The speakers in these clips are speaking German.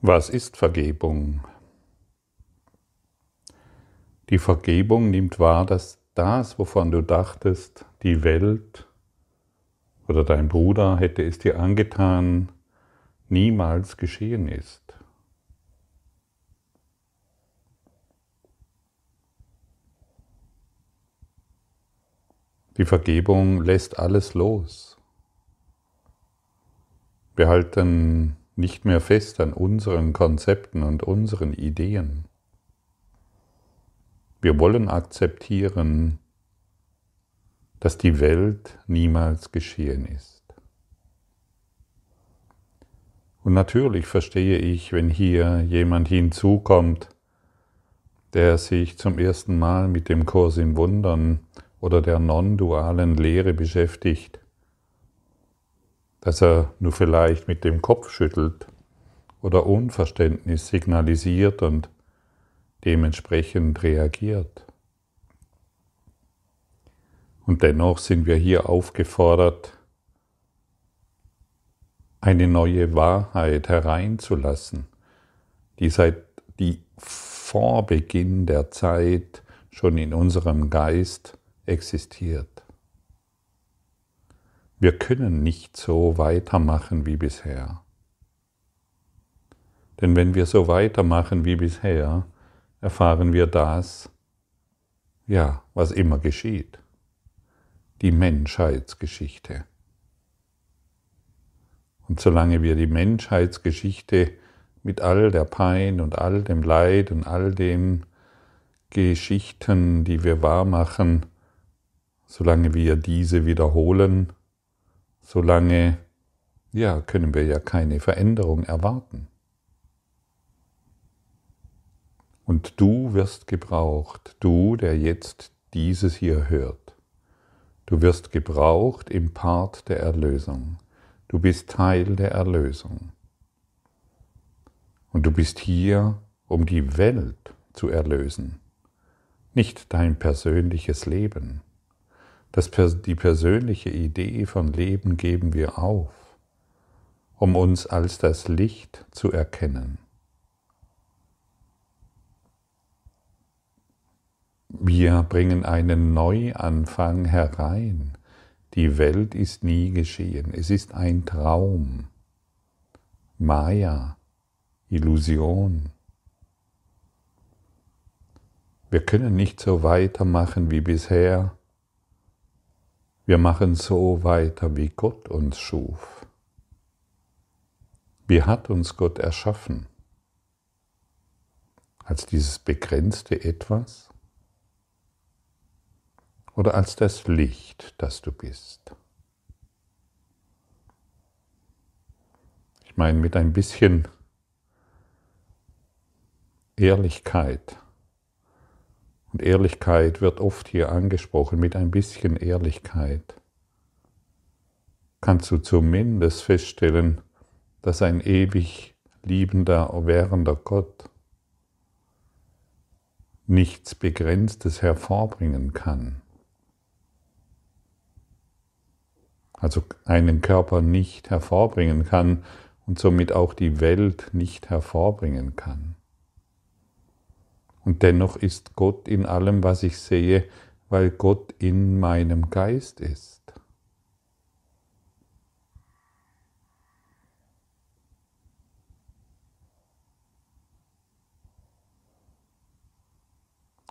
Was ist Vergebung? Die Vergebung nimmt wahr, dass das, wovon du dachtest, die Welt oder dein Bruder hätte es dir angetan, niemals geschehen ist. Die Vergebung lässt alles los. Wir halten nicht mehr fest an unseren Konzepten und unseren Ideen. Wir wollen akzeptieren, dass die Welt niemals geschehen ist. Und natürlich verstehe ich, wenn hier jemand hinzukommt, der sich zum ersten Mal mit dem Kurs in Wundern oder der non-dualen Lehre beschäftigt, dass er nur vielleicht mit dem Kopf schüttelt oder Unverständnis signalisiert und dementsprechend reagiert. Und dennoch sind wir hier aufgefordert, eine neue Wahrheit hereinzulassen, die seit die vor Beginn der Zeit schon in unserem Geist existiert. Wir können nicht so weitermachen wie bisher. Denn wenn wir so weitermachen wie bisher, erfahren wir das, ja, was immer geschieht, die Menschheitsgeschichte. Und solange wir die Menschheitsgeschichte mit all der Pein und all dem Leid und all den Geschichten, die wir wahrmachen, solange wir diese wiederholen, solange ja, können wir ja keine Veränderung erwarten. Und du wirst gebraucht, du, der jetzt dieses hier hört. Du wirst gebraucht im Part der Erlösung. Du bist Teil der Erlösung. Und du bist hier, um die Welt zu erlösen, nicht dein persönliches Leben. Das, die persönliche Idee von Leben geben wir auf, um uns als das Licht zu erkennen. Wir bringen einen Neuanfang herein. Die Welt ist nie geschehen. Es ist ein Traum. Maya, Illusion. Wir können nicht so weitermachen wie bisher, wir machen so weiter, wie Gott uns schuf. Wie hat uns Gott erschaffen? Als dieses begrenzte Etwas? Oder als das Licht, das du bist? Ich meine, mit ein bisschen Ehrlichkeit und Ehrlichkeit wird oft hier angesprochen, mit ein bisschen Ehrlichkeit kannst du zumindest feststellen, dass ein ewig liebender, währender Gott nichts Begrenztes hervorbringen kann. Also einen Körper nicht hervorbringen kann und somit auch die Welt nicht hervorbringen kann. Und dennoch ist Gott in allem, was ich sehe, weil Gott in meinem Geist ist.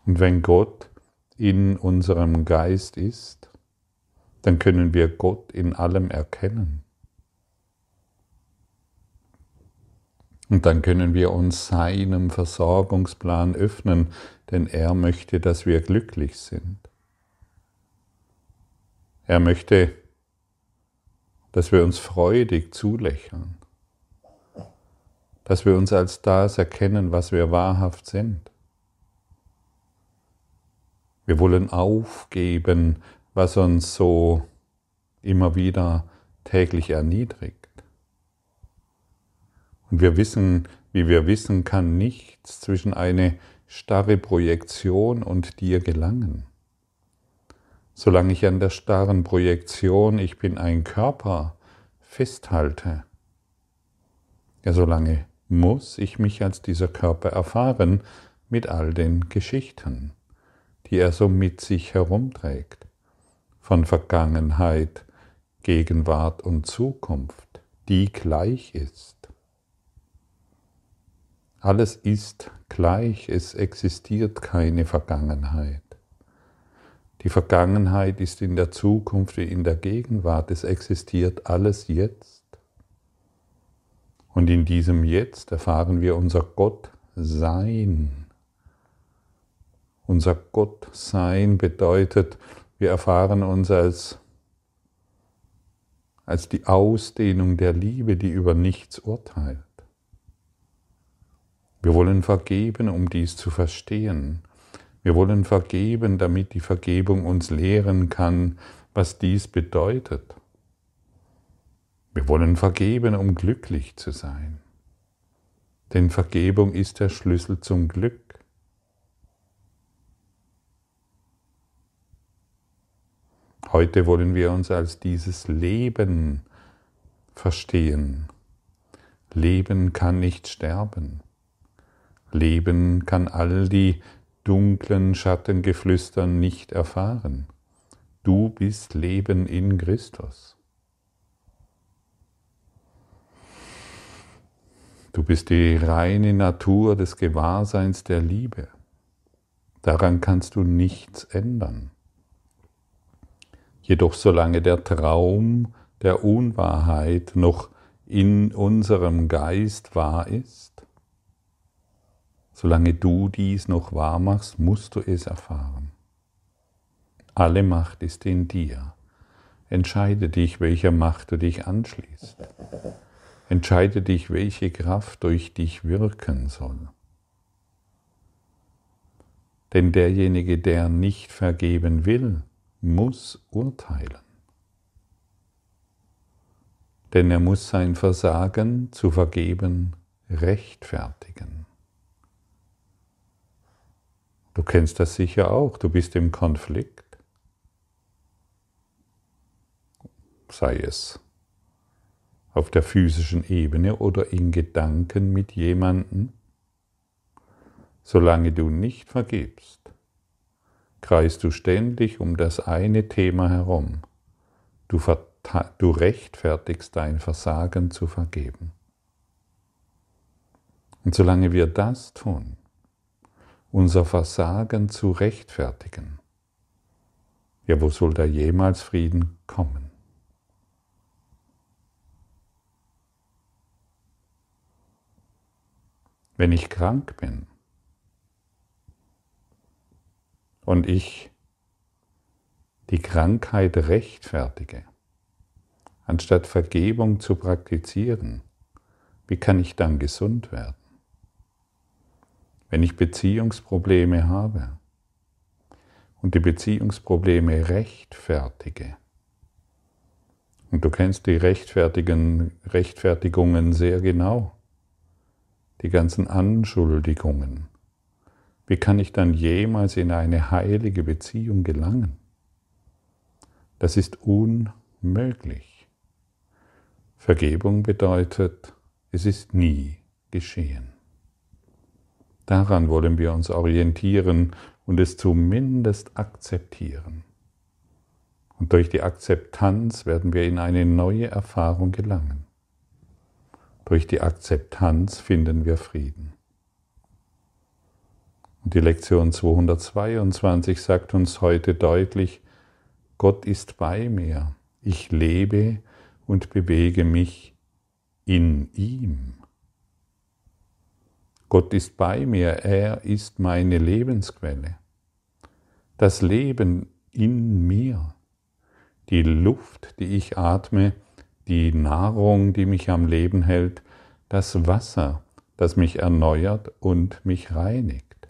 Und wenn Gott in unserem Geist ist, dann können wir Gott in allem erkennen. Und dann können wir uns seinem Versorgungsplan öffnen, denn er möchte, dass wir glücklich sind. Er möchte, dass wir uns freudig zulächeln, dass wir uns als das erkennen, was wir wahrhaft sind. Wir wollen aufgeben, was uns so immer wieder täglich erniedrigt. Und wir wissen, wie wir wissen, kann nichts zwischen eine starre Projektion und dir gelangen. Solange ich an der starren Projektion, ich bin ein Körper, festhalte, ja, solange muss ich mich als dieser Körper erfahren mit all den Geschichten, die er so mit sich herumträgt, von Vergangenheit, Gegenwart und Zukunft, die gleich ist. Alles ist gleich, es existiert keine Vergangenheit. Die Vergangenheit ist in der Zukunft wie in der Gegenwart, es existiert alles jetzt. Und in diesem Jetzt erfahren wir unser Gottsein. Unser Gottsein bedeutet, wir erfahren uns als, als die Ausdehnung der Liebe, die über nichts urteilt. Wir wollen vergeben, um dies zu verstehen. Wir wollen vergeben, damit die Vergebung uns lehren kann, was dies bedeutet. Wir wollen vergeben, um glücklich zu sein. Denn Vergebung ist der Schlüssel zum Glück. Heute wollen wir uns als dieses Leben verstehen. Leben kann nicht sterben. Leben kann all die dunklen Schattengeflüster nicht erfahren. Du bist Leben in Christus. Du bist die reine Natur des Gewahrseins der Liebe. Daran kannst du nichts ändern. Jedoch solange der Traum der Unwahrheit noch in unserem Geist wahr ist, Solange du dies noch wahr machst, musst du es erfahren. Alle Macht ist in dir. Entscheide dich, welcher Macht du dich anschließt. Entscheide dich, welche Kraft durch dich wirken soll. Denn derjenige, der nicht vergeben will, muss urteilen. Denn er muss sein Versagen zu vergeben rechtfertigen. Du kennst das sicher auch, du bist im Konflikt. Sei es auf der physischen Ebene oder in Gedanken mit jemandem. Solange du nicht vergibst, kreist du ständig um das eine Thema herum. Du, du rechtfertigst dein Versagen zu vergeben. Und solange wir das tun, unser Versagen zu rechtfertigen. Ja, wo soll da jemals Frieden kommen? Wenn ich krank bin und ich die Krankheit rechtfertige, anstatt Vergebung zu praktizieren, wie kann ich dann gesund werden? Wenn ich Beziehungsprobleme habe und die Beziehungsprobleme rechtfertige, und du kennst die Rechtfertigungen sehr genau, die ganzen Anschuldigungen, wie kann ich dann jemals in eine heilige Beziehung gelangen? Das ist unmöglich. Vergebung bedeutet, es ist nie geschehen. Daran wollen wir uns orientieren und es zumindest akzeptieren. Und durch die Akzeptanz werden wir in eine neue Erfahrung gelangen. Durch die Akzeptanz finden wir Frieden. Und die Lektion 222 sagt uns heute deutlich, Gott ist bei mir, ich lebe und bewege mich in ihm. Gott ist bei mir, er ist meine Lebensquelle. Das Leben in mir, die Luft, die ich atme, die Nahrung, die mich am Leben hält, das Wasser, das mich erneuert und mich reinigt.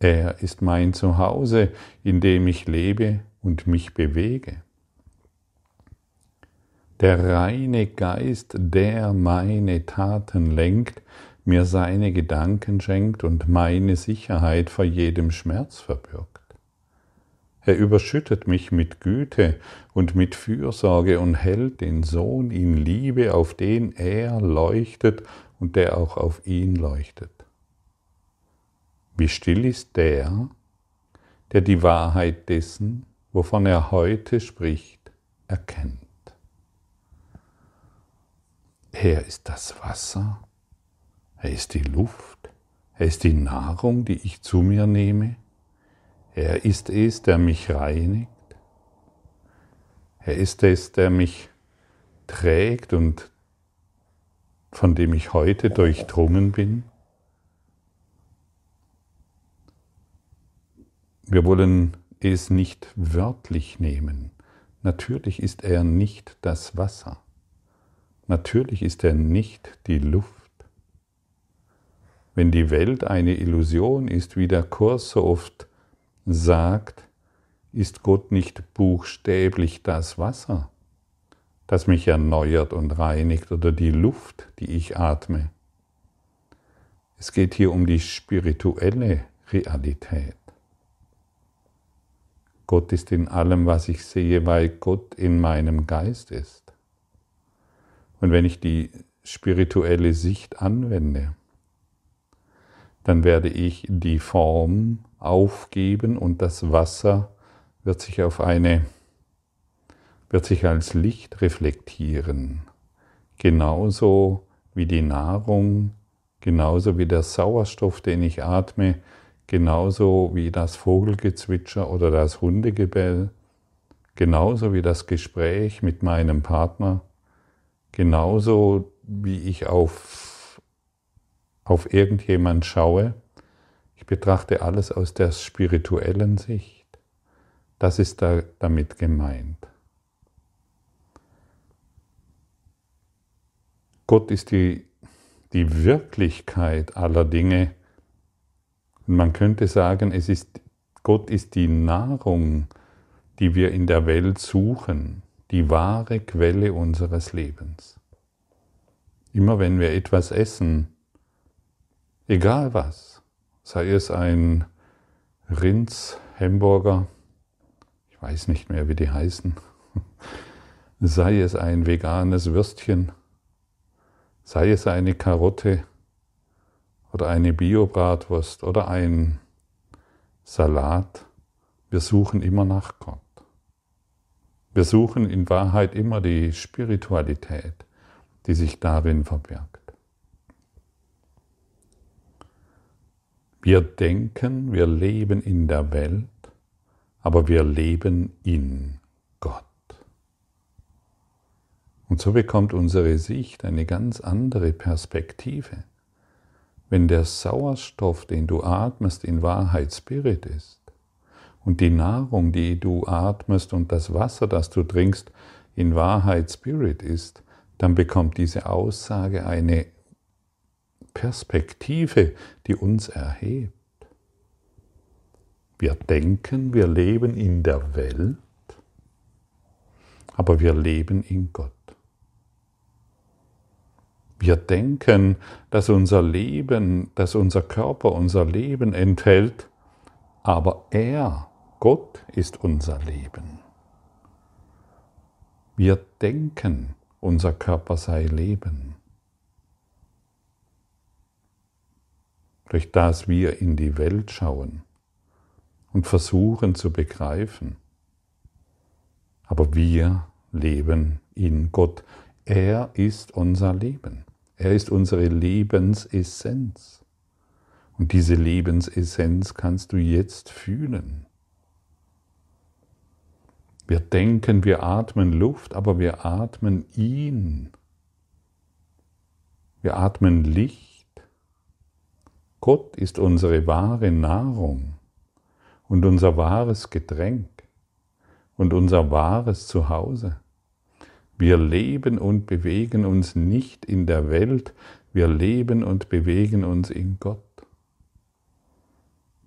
Er ist mein Zuhause, in dem ich lebe und mich bewege. Der reine Geist, der meine Taten lenkt, mir seine Gedanken schenkt und meine Sicherheit vor jedem Schmerz verbirgt. Er überschüttet mich mit Güte und mit Fürsorge und hält den Sohn in Liebe, auf den er leuchtet und der auch auf ihn leuchtet. Wie still ist der, der die Wahrheit dessen, wovon er heute spricht, erkennt. Er ist das Wasser, er ist die Luft, er ist die Nahrung, die ich zu mir nehme, er ist es, der mich reinigt, er ist es, der mich trägt und von dem ich heute durchdrungen bin. Wir wollen es nicht wörtlich nehmen. Natürlich ist er nicht das Wasser. Natürlich ist er nicht die Luft. Wenn die Welt eine Illusion ist, wie der Kurs so oft sagt, ist Gott nicht buchstäblich das Wasser, das mich erneuert und reinigt oder die Luft, die ich atme. Es geht hier um die spirituelle Realität. Gott ist in allem, was ich sehe, weil Gott in meinem Geist ist. Und wenn ich die spirituelle Sicht anwende, dann werde ich die Form aufgeben und das Wasser wird sich auf eine wird sich als Licht reflektieren. Genauso wie die Nahrung, genauso wie der Sauerstoff, den ich atme, genauso wie das Vogelgezwitscher oder das Hundegebell, genauso wie das Gespräch mit meinem Partner, genauso wie ich auf, auf irgendjemand schaue, ich betrachte alles aus der spirituellen Sicht. Das ist da damit gemeint. Gott ist die, die Wirklichkeit aller Dinge. Und man könnte sagen, es ist, Gott ist die Nahrung, die wir in der Welt suchen die wahre Quelle unseres Lebens. Immer wenn wir etwas essen, egal was, sei es ein Rinds, Hamburger, ich weiß nicht mehr, wie die heißen, sei es ein veganes Würstchen, sei es eine Karotte oder eine Biobratwurst oder ein Salat, wir suchen immer nach Gott. Wir suchen in Wahrheit immer die Spiritualität, die sich darin verbirgt. Wir denken, wir leben in der Welt, aber wir leben in Gott. Und so bekommt unsere Sicht eine ganz andere Perspektive. Wenn der Sauerstoff, den du atmest, in Wahrheit Spirit ist, und die Nahrung, die du atmest und das Wasser, das du trinkst, in Wahrheit Spirit ist, dann bekommt diese Aussage eine Perspektive, die uns erhebt. Wir denken, wir leben in der Welt, aber wir leben in Gott. Wir denken, dass unser Leben, dass unser Körper unser Leben enthält, aber er Gott ist unser Leben. Wir denken, unser Körper sei Leben. Durch das wir in die Welt schauen und versuchen zu begreifen. Aber wir leben in Gott. Er ist unser Leben. Er ist unsere Lebensessenz. Und diese Lebensessenz kannst du jetzt fühlen. Wir denken, wir atmen Luft, aber wir atmen ihn. Wir atmen Licht. Gott ist unsere wahre Nahrung und unser wahres Getränk und unser wahres Zuhause. Wir leben und bewegen uns nicht in der Welt, wir leben und bewegen uns in Gott.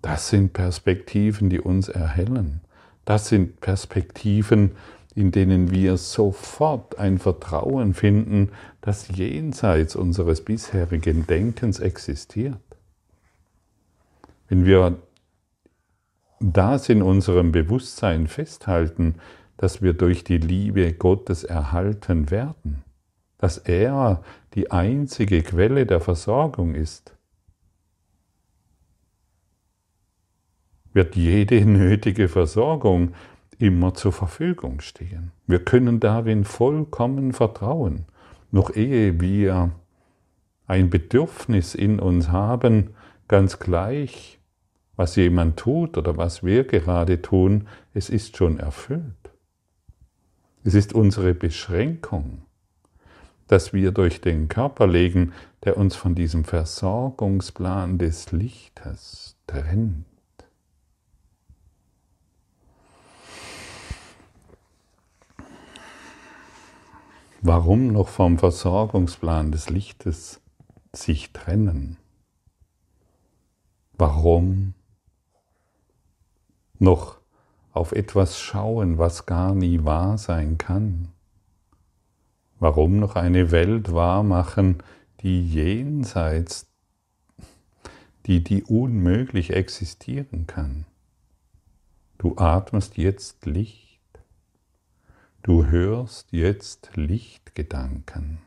Das sind Perspektiven, die uns erhellen. Das sind Perspektiven, in denen wir sofort ein Vertrauen finden, das jenseits unseres bisherigen Denkens existiert. Wenn wir das in unserem Bewusstsein festhalten, dass wir durch die Liebe Gottes erhalten werden, dass er die einzige Quelle der Versorgung ist, wird jede nötige Versorgung immer zur Verfügung stehen. Wir können darin vollkommen vertrauen, noch ehe wir ein Bedürfnis in uns haben, ganz gleich, was jemand tut oder was wir gerade tun, es ist schon erfüllt. Es ist unsere Beschränkung, dass wir durch den Körper legen, der uns von diesem Versorgungsplan des Lichtes trennt. Warum noch vom Versorgungsplan des Lichtes sich trennen? Warum noch auf etwas schauen, was gar nie wahr sein kann? Warum noch eine Welt wahrmachen, die jenseits, die, die unmöglich existieren kann? Du atmest jetzt Licht Du hörst jetzt Lichtgedanken.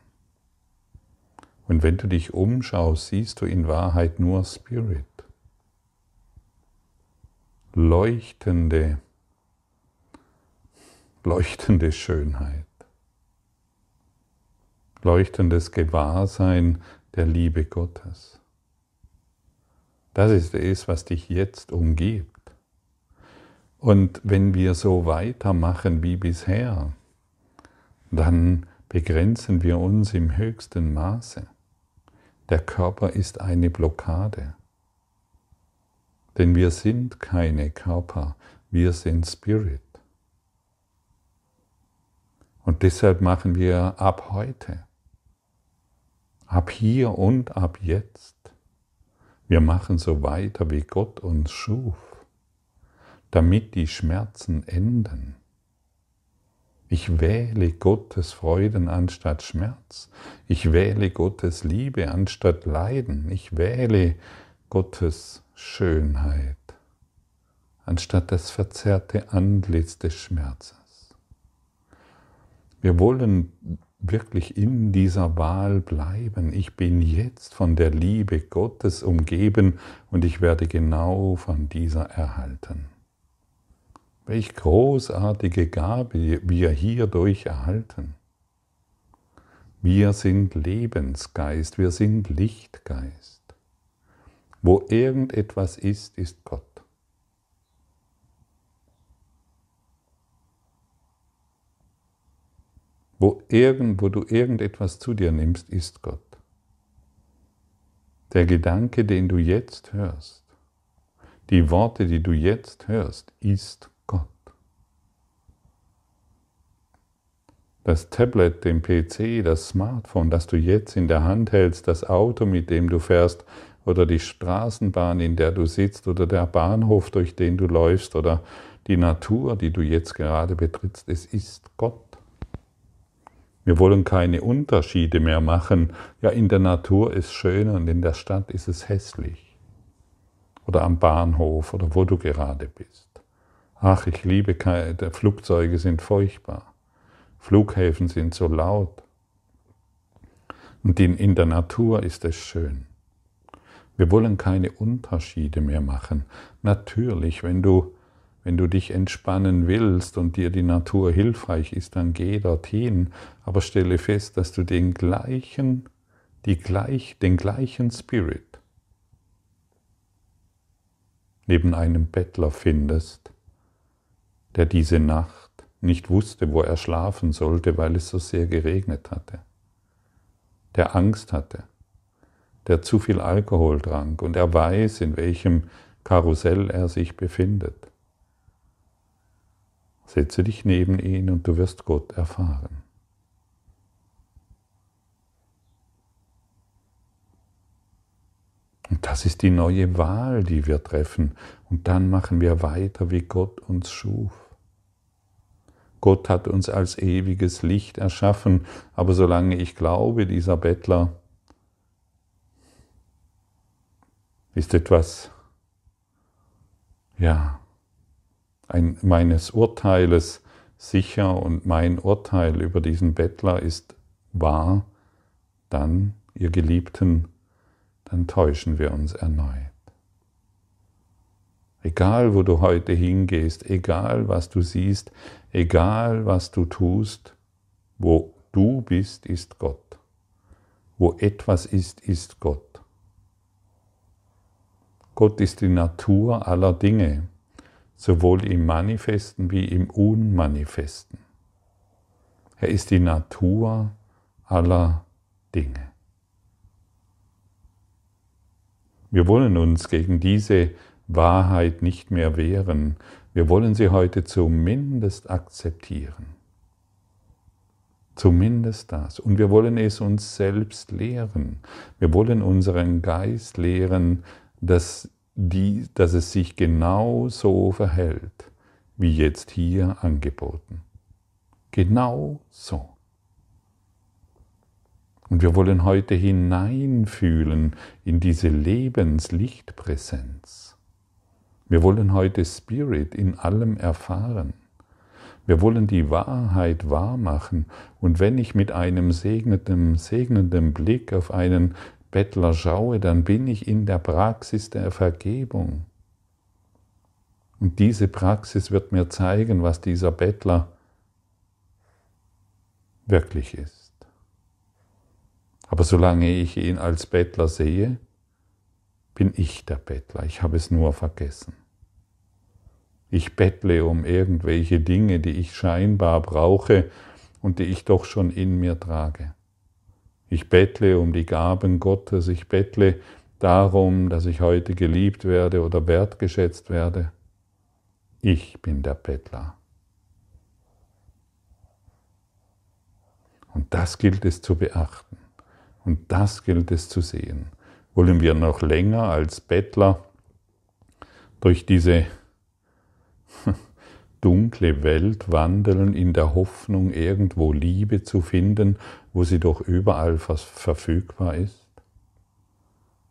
Und wenn du dich umschaust, siehst du in Wahrheit nur Spirit. Leuchtende, leuchtende Schönheit. Leuchtendes Gewahrsein der Liebe Gottes. Das ist es, was dich jetzt umgibt. Und wenn wir so weitermachen wie bisher, dann begrenzen wir uns im höchsten Maße. Der Körper ist eine Blockade. Denn wir sind keine Körper, wir sind Spirit. Und deshalb machen wir ab heute, ab hier und ab jetzt, wir machen so weiter, wie Gott uns schuf damit die Schmerzen enden. Ich wähle Gottes Freuden anstatt Schmerz. Ich wähle Gottes Liebe anstatt Leiden. Ich wähle Gottes Schönheit anstatt das verzerrte Antlitz des Schmerzes. Wir wollen wirklich in dieser Wahl bleiben. Ich bin jetzt von der Liebe Gottes umgeben und ich werde genau von dieser erhalten. Welch großartige Gabe wir hierdurch erhalten. Wir sind Lebensgeist, wir sind Lichtgeist. Wo irgendetwas ist, ist Gott. Wo, irgend, wo du irgendetwas zu dir nimmst, ist Gott. Der Gedanke, den du jetzt hörst, die Worte, die du jetzt hörst, ist Gott. das Tablet, den PC, das Smartphone, das du jetzt in der Hand hältst, das Auto, mit dem du fährst, oder die Straßenbahn, in der du sitzt, oder der Bahnhof, durch den du läufst, oder die Natur, die du jetzt gerade betrittst, es ist Gott. Wir wollen keine Unterschiede mehr machen. Ja, in der Natur ist schön und in der Stadt ist es hässlich. Oder am Bahnhof oder wo du gerade bist. Ach, ich liebe keine, Flugzeuge sind furchtbar. Flughäfen sind so laut. Und in, in der Natur ist es schön. Wir wollen keine Unterschiede mehr machen. Natürlich, wenn du, wenn du dich entspannen willst und dir die Natur hilfreich ist, dann geh dorthin, aber stelle fest, dass du den gleichen, die gleich, den gleichen Spirit neben einem Bettler findest, der diese Nacht nicht wusste, wo er schlafen sollte, weil es so sehr geregnet hatte, der Angst hatte, der zu viel Alkohol trank und er weiß, in welchem Karussell er sich befindet. Setze dich neben ihn und du wirst Gott erfahren. Und das ist die neue Wahl, die wir treffen. Und dann machen wir weiter, wie Gott uns schuf. Gott hat uns als ewiges Licht erschaffen, aber solange ich glaube, dieser Bettler ist etwas, ja, ein, meines Urteiles sicher und mein Urteil über diesen Bettler ist wahr, dann, ihr Geliebten, dann täuschen wir uns erneut. Egal, wo du heute hingehst, egal, was du siehst, egal, was du tust, wo du bist, ist Gott. Wo etwas ist, ist Gott. Gott ist die Natur aller Dinge sowohl im Manifesten wie im Unmanifesten. Er ist die Natur aller Dinge. Wir wollen uns gegen diese Wahrheit nicht mehr wehren. Wir wollen sie heute zumindest akzeptieren. Zumindest das. Und wir wollen es uns selbst lehren. Wir wollen unseren Geist lehren, dass die, dass es sich genau so verhält, wie jetzt hier angeboten. Genau so. Und wir wollen heute hineinfühlen in diese Lebenslichtpräsenz. Wir wollen heute Spirit in allem erfahren. Wir wollen die Wahrheit wahrmachen. Und wenn ich mit einem segnenden, segnenden Blick auf einen Bettler schaue, dann bin ich in der Praxis der Vergebung. Und diese Praxis wird mir zeigen, was dieser Bettler wirklich ist. Aber solange ich ihn als Bettler sehe, bin ich der Bettler. Ich habe es nur vergessen. Ich bettle um irgendwelche Dinge, die ich scheinbar brauche und die ich doch schon in mir trage. Ich bettle um die Gaben Gottes, ich bettle darum, dass ich heute geliebt werde oder wertgeschätzt werde. Ich bin der Bettler. Und das gilt es zu beachten. Und das gilt es zu sehen. Wollen wir noch länger als Bettler durch diese dunkle Welt wandeln in der Hoffnung, irgendwo Liebe zu finden, wo sie doch überall verfügbar ist?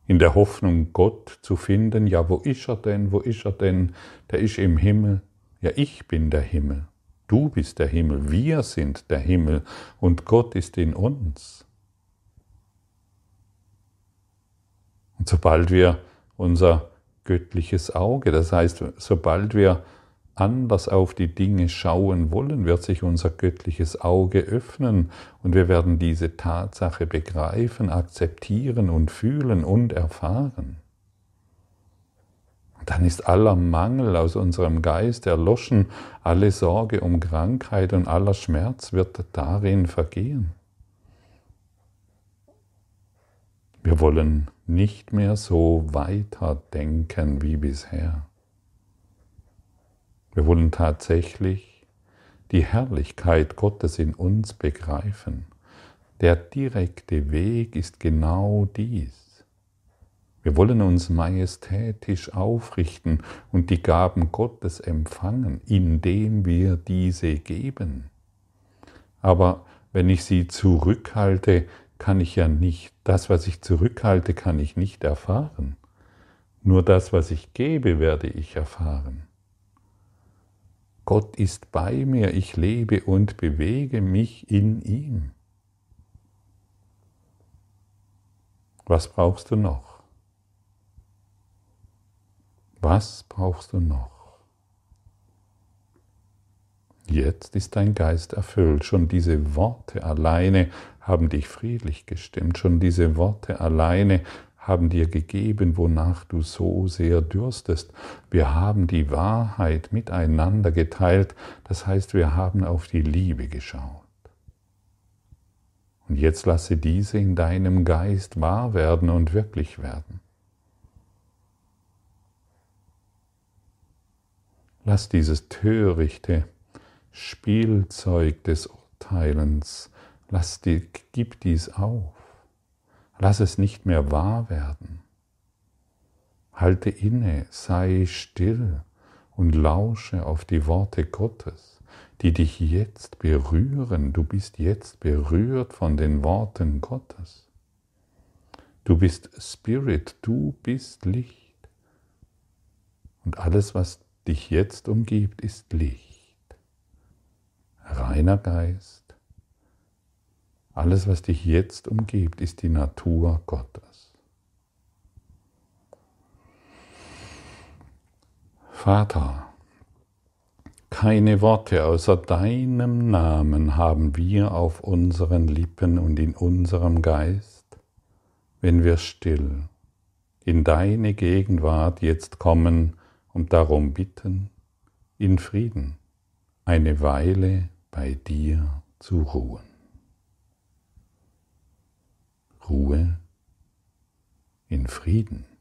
In der Hoffnung, Gott zu finden, ja, wo ist er denn, wo ist er denn? Der ist im Himmel. Ja, ich bin der Himmel. Du bist der Himmel, wir sind der Himmel und Gott ist in uns. Und sobald wir unser göttliches Auge, das heißt, sobald wir anders auf die Dinge schauen wollen, wird sich unser göttliches Auge öffnen und wir werden diese Tatsache begreifen, akzeptieren und fühlen und erfahren. Und dann ist aller Mangel aus unserem Geist erloschen, alle Sorge um Krankheit und aller Schmerz wird darin vergehen. Wir wollen nicht mehr so weiterdenken wie bisher. Wir wollen tatsächlich die Herrlichkeit Gottes in uns begreifen. Der direkte Weg ist genau dies. Wir wollen uns majestätisch aufrichten und die Gaben Gottes empfangen, indem wir diese geben. Aber wenn ich sie zurückhalte, kann ich ja nicht, das, was ich zurückhalte, kann ich nicht erfahren. Nur das, was ich gebe, werde ich erfahren. Gott ist bei mir, ich lebe und bewege mich in ihm. Was brauchst du noch? Was brauchst du noch? Jetzt ist dein Geist erfüllt. Schon diese Worte alleine haben dich friedlich gestimmt. Schon diese Worte alleine haben dir gegeben, wonach du so sehr dürstest. Wir haben die Wahrheit miteinander geteilt, das heißt, wir haben auf die Liebe geschaut. Und jetzt lasse diese in deinem Geist wahr werden und wirklich werden. Lass dieses törichte Spielzeug des Urteilens, lass die, gib dies auf. Lass es nicht mehr wahr werden. Halte inne, sei still und lausche auf die Worte Gottes, die dich jetzt berühren. Du bist jetzt berührt von den Worten Gottes. Du bist Spirit, du bist Licht. Und alles, was dich jetzt umgibt, ist Licht, reiner Geist. Alles, was dich jetzt umgibt, ist die Natur Gottes. Vater, keine Worte außer deinem Namen haben wir auf unseren Lippen und in unserem Geist, wenn wir still in deine Gegenwart jetzt kommen und darum bitten, in Frieden eine Weile bei dir zu ruhen. Ruhe in Frieden.